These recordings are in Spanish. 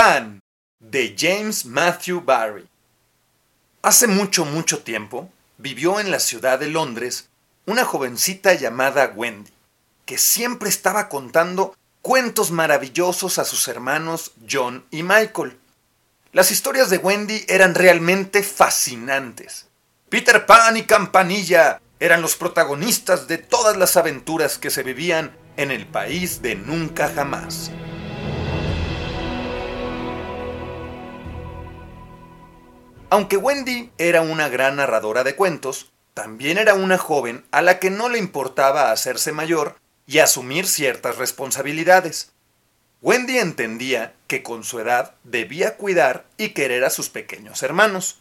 Pan, de James Matthew Barry. Hace mucho, mucho tiempo, vivió en la ciudad de Londres una jovencita llamada Wendy, que siempre estaba contando cuentos maravillosos a sus hermanos John y Michael. Las historias de Wendy eran realmente fascinantes. Peter Pan y Campanilla eran los protagonistas de todas las aventuras que se vivían en el país de nunca jamás. Aunque Wendy era una gran narradora de cuentos, también era una joven a la que no le importaba hacerse mayor y asumir ciertas responsabilidades. Wendy entendía que con su edad debía cuidar y querer a sus pequeños hermanos.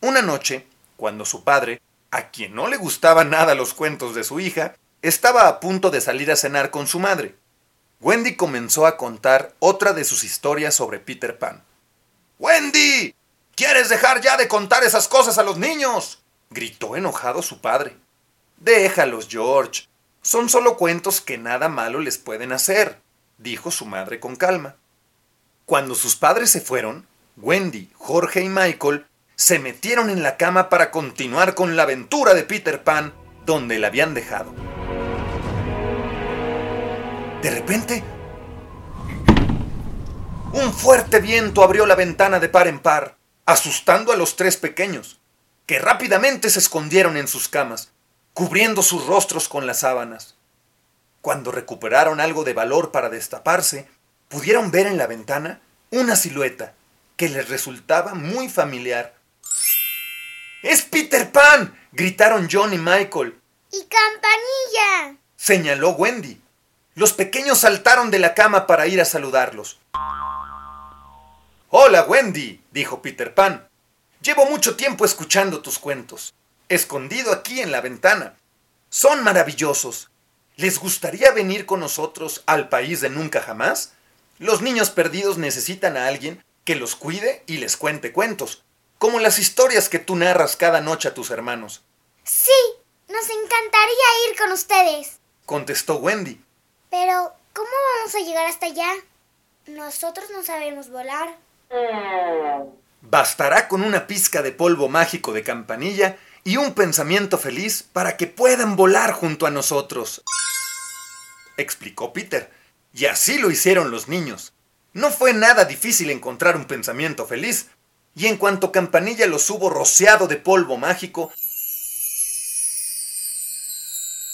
Una noche, cuando su padre, a quien no le gustaban nada los cuentos de su hija, estaba a punto de salir a cenar con su madre. Wendy comenzó a contar otra de sus historias sobre Peter Pan. ¡Wendy! ¿Quieres dejar ya de contar esas cosas a los niños? gritó enojado su padre. Déjalos, George. Son solo cuentos que nada malo les pueden hacer, dijo su madre con calma. Cuando sus padres se fueron, Wendy, Jorge y Michael se metieron en la cama para continuar con la aventura de Peter Pan donde la habían dejado. De repente, un fuerte viento abrió la ventana de par en par, asustando a los tres pequeños, que rápidamente se escondieron en sus camas, cubriendo sus rostros con las sábanas. Cuando recuperaron algo de valor para destaparse, pudieron ver en la ventana una silueta que les resultaba muy familiar. ¡Es Peter Pan! gritaron John y Michael. ¡Y campanilla! señaló Wendy. Los pequeños saltaron de la cama para ir a saludarlos. Hola, Wendy, dijo Peter Pan. Llevo mucho tiempo escuchando tus cuentos, escondido aquí en la ventana. Son maravillosos. ¿Les gustaría venir con nosotros al país de nunca jamás? Los niños perdidos necesitan a alguien que los cuide y les cuente cuentos, como las historias que tú narras cada noche a tus hermanos, Sí, nos encantaría ir con ustedes. contestó Wendy. Pero, ¿cómo vamos a llegar hasta allá? Nosotros no sabemos volar. Bastará con una pizca de polvo mágico de campanilla y un pensamiento feliz para que puedan volar junto a nosotros. Explicó Peter. Y así lo hicieron los niños. No fue nada difícil encontrar un pensamiento feliz. Y en cuanto Campanilla los hubo rociado de polvo mágico,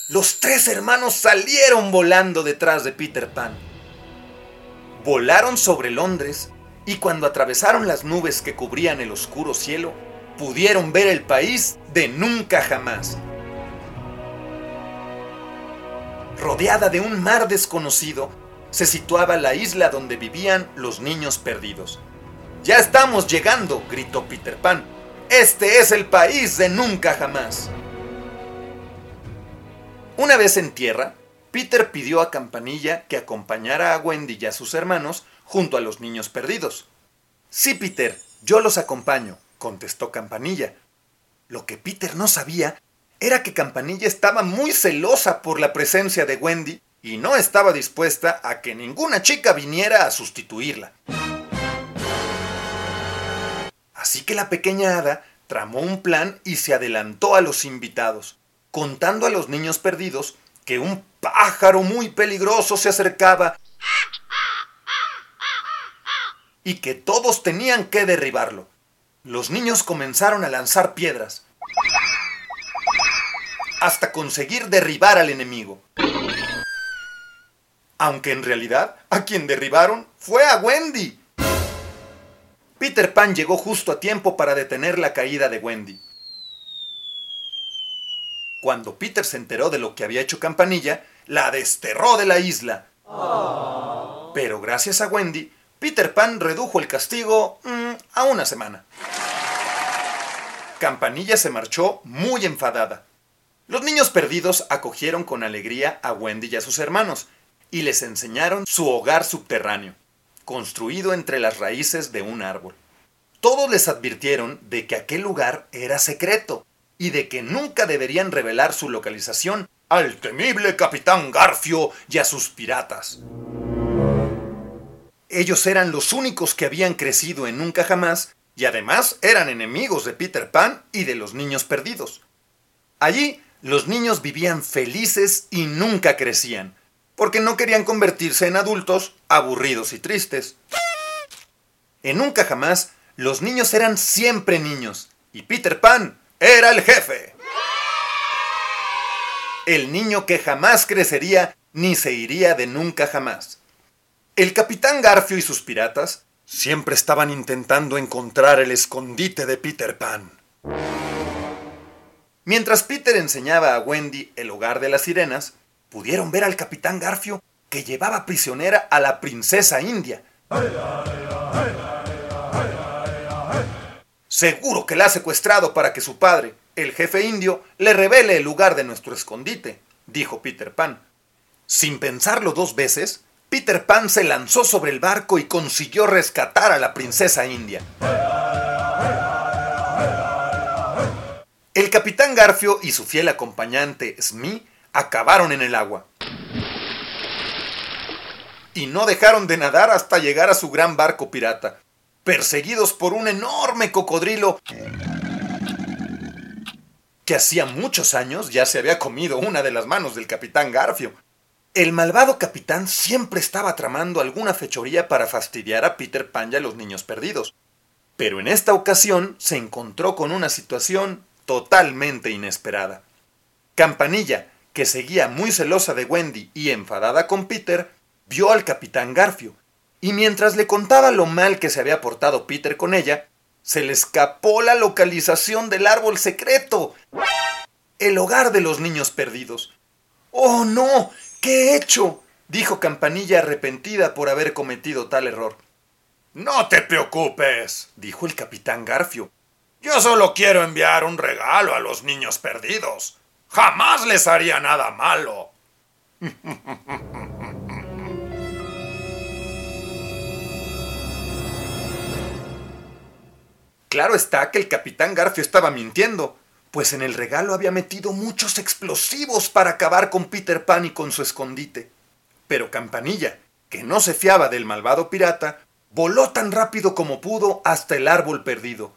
los tres hermanos salieron volando detrás de Peter Pan. Volaron sobre Londres y cuando atravesaron las nubes que cubrían el oscuro cielo, pudieron ver el país de nunca jamás. Rodeada de un mar desconocido, se situaba la isla donde vivían los niños perdidos. Ya estamos llegando, gritó Peter Pan. Este es el país de nunca jamás. Una vez en tierra, Peter pidió a Campanilla que acompañara a Wendy y a sus hermanos junto a los niños perdidos. Sí, Peter, yo los acompaño, contestó Campanilla. Lo que Peter no sabía era que Campanilla estaba muy celosa por la presencia de Wendy y no estaba dispuesta a que ninguna chica viniera a sustituirla. Así que la pequeña hada tramó un plan y se adelantó a los invitados, contando a los niños perdidos que un pájaro muy peligroso se acercaba y que todos tenían que derribarlo. Los niños comenzaron a lanzar piedras hasta conseguir derribar al enemigo. Aunque en realidad a quien derribaron fue a Wendy. Peter Pan llegó justo a tiempo para detener la caída de Wendy. Cuando Peter se enteró de lo que había hecho Campanilla, la desterró de la isla. Pero gracias a Wendy, Peter Pan redujo el castigo mm, a una semana. Campanilla se marchó muy enfadada. Los niños perdidos acogieron con alegría a Wendy y a sus hermanos y les enseñaron su hogar subterráneo, construido entre las raíces de un árbol. Todos les advirtieron de que aquel lugar era secreto y de que nunca deberían revelar su localización al temible capitán Garfio y a sus piratas. Ellos eran los únicos que habían crecido en Nunca Jamás y además eran enemigos de Peter Pan y de los niños perdidos. Allí los niños vivían felices y nunca crecían, porque no querían convertirse en adultos aburridos y tristes. En Nunca Jamás, los niños eran siempre niños, y Peter Pan era el jefe. El niño que jamás crecería ni se iría de nunca jamás. El capitán Garfio y sus piratas siempre estaban intentando encontrar el escondite de Peter Pan. Mientras Peter enseñaba a Wendy el hogar de las sirenas, pudieron ver al capitán Garfio que llevaba prisionera a la princesa india. Seguro que la ha secuestrado para que su padre, el jefe indio, le revele el lugar de nuestro escondite, dijo Peter Pan. Sin pensarlo dos veces, Peter Pan se lanzó sobre el barco y consiguió rescatar a la princesa india. El capitán Garfio y su fiel acompañante Smee acabaron en el agua. Y no dejaron de nadar hasta llegar a su gran barco pirata, perseguidos por un enorme cocodrilo que hacía muchos años ya se había comido una de las manos del capitán Garfio. El malvado capitán siempre estaba tramando alguna fechoría para fastidiar a Peter Pan y a los niños perdidos. Pero en esta ocasión se encontró con una situación totalmente inesperada. Campanilla, que seguía muy celosa de Wendy y enfadada con Peter, vio al capitán Garfio, y mientras le contaba lo mal que se había portado Peter con ella, se le escapó la localización del árbol secreto. El hogar de los niños perdidos. ¡Oh, no! ¿Qué he hecho? dijo Campanilla arrepentida por haber cometido tal error. No te preocupes, dijo el capitán Garfio. Yo solo quiero enviar un regalo a los niños perdidos. Jamás les haría nada malo. Claro está que el capitán Garfio estaba mintiendo, pues en el regalo había metido muchos explosivos para acabar con Peter Pan y con su escondite. Pero Campanilla, que no se fiaba del malvado pirata, voló tan rápido como pudo hasta el árbol perdido,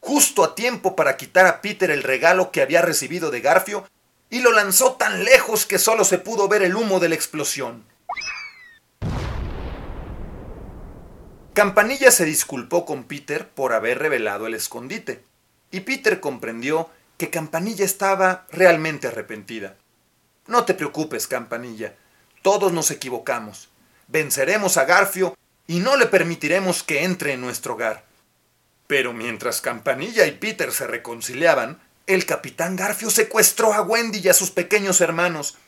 justo a tiempo para quitar a Peter el regalo que había recibido de Garfio, y lo lanzó tan lejos que solo se pudo ver el humo de la explosión. Campanilla se disculpó con Peter por haber revelado el escondite, y Peter comprendió que Campanilla estaba realmente arrepentida. No te preocupes, Campanilla, todos nos equivocamos. Venceremos a Garfio y no le permitiremos que entre en nuestro hogar. Pero mientras Campanilla y Peter se reconciliaban, el capitán Garfio secuestró a Wendy y a sus pequeños hermanos.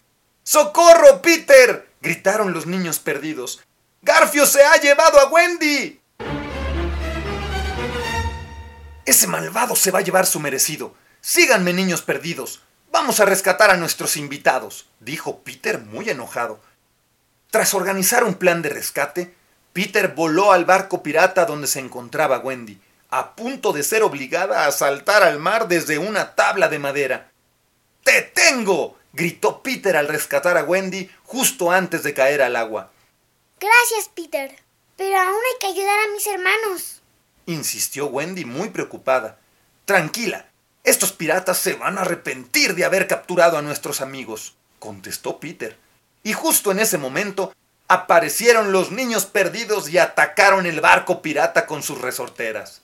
¡Socorro, Peter! gritaron los niños perdidos. ¡Garfio se ha llevado a Wendy! Ese malvado se va a llevar su merecido. Síganme, niños perdidos. Vamos a rescatar a nuestros invitados, dijo Peter muy enojado. Tras organizar un plan de rescate, Peter voló al barco pirata donde se encontraba Wendy, a punto de ser obligada a saltar al mar desde una tabla de madera. ¡Te tengo! gritó Peter al rescatar a Wendy justo antes de caer al agua. Gracias, Peter. Pero aún hay que ayudar a mis hermanos. Insistió Wendy muy preocupada. Tranquila, estos piratas se van a arrepentir de haber capturado a nuestros amigos, contestó Peter. Y justo en ese momento aparecieron los niños perdidos y atacaron el barco pirata con sus resorteras.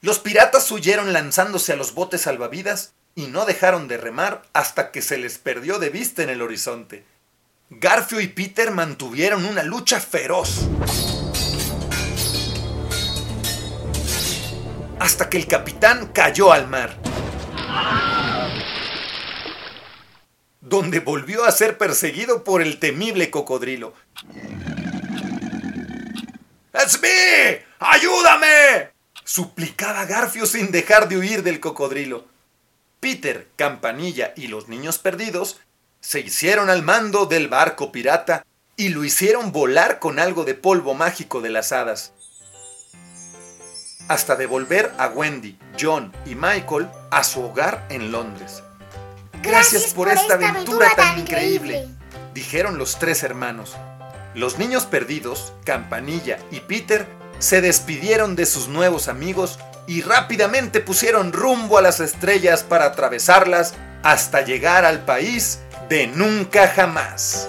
Los piratas huyeron lanzándose a los botes salvavidas y no dejaron de remar hasta que se les perdió de vista en el horizonte. Garfio y Peter mantuvieron una lucha feroz. Hasta que el capitán cayó al mar. donde volvió a ser perseguido por el temible cocodrilo. ¡Es mí! ¡Ayúdame! suplicaba Garfio sin dejar de huir del cocodrilo. Peter, Campanilla y los niños perdidos se hicieron al mando del barco pirata y lo hicieron volar con algo de polvo mágico de las hadas. Hasta devolver a Wendy, John y Michael a su hogar en Londres. Gracias, por, esta aventura, tan increíble, dijeron los tres hermanos. Los niños perdidos, Campanilla y Peter, se despidieron de sus nuevos amigos y rápidamente pusieron rumbo a las estrellas para atravesarlas hasta llegar al país de nunca jamás.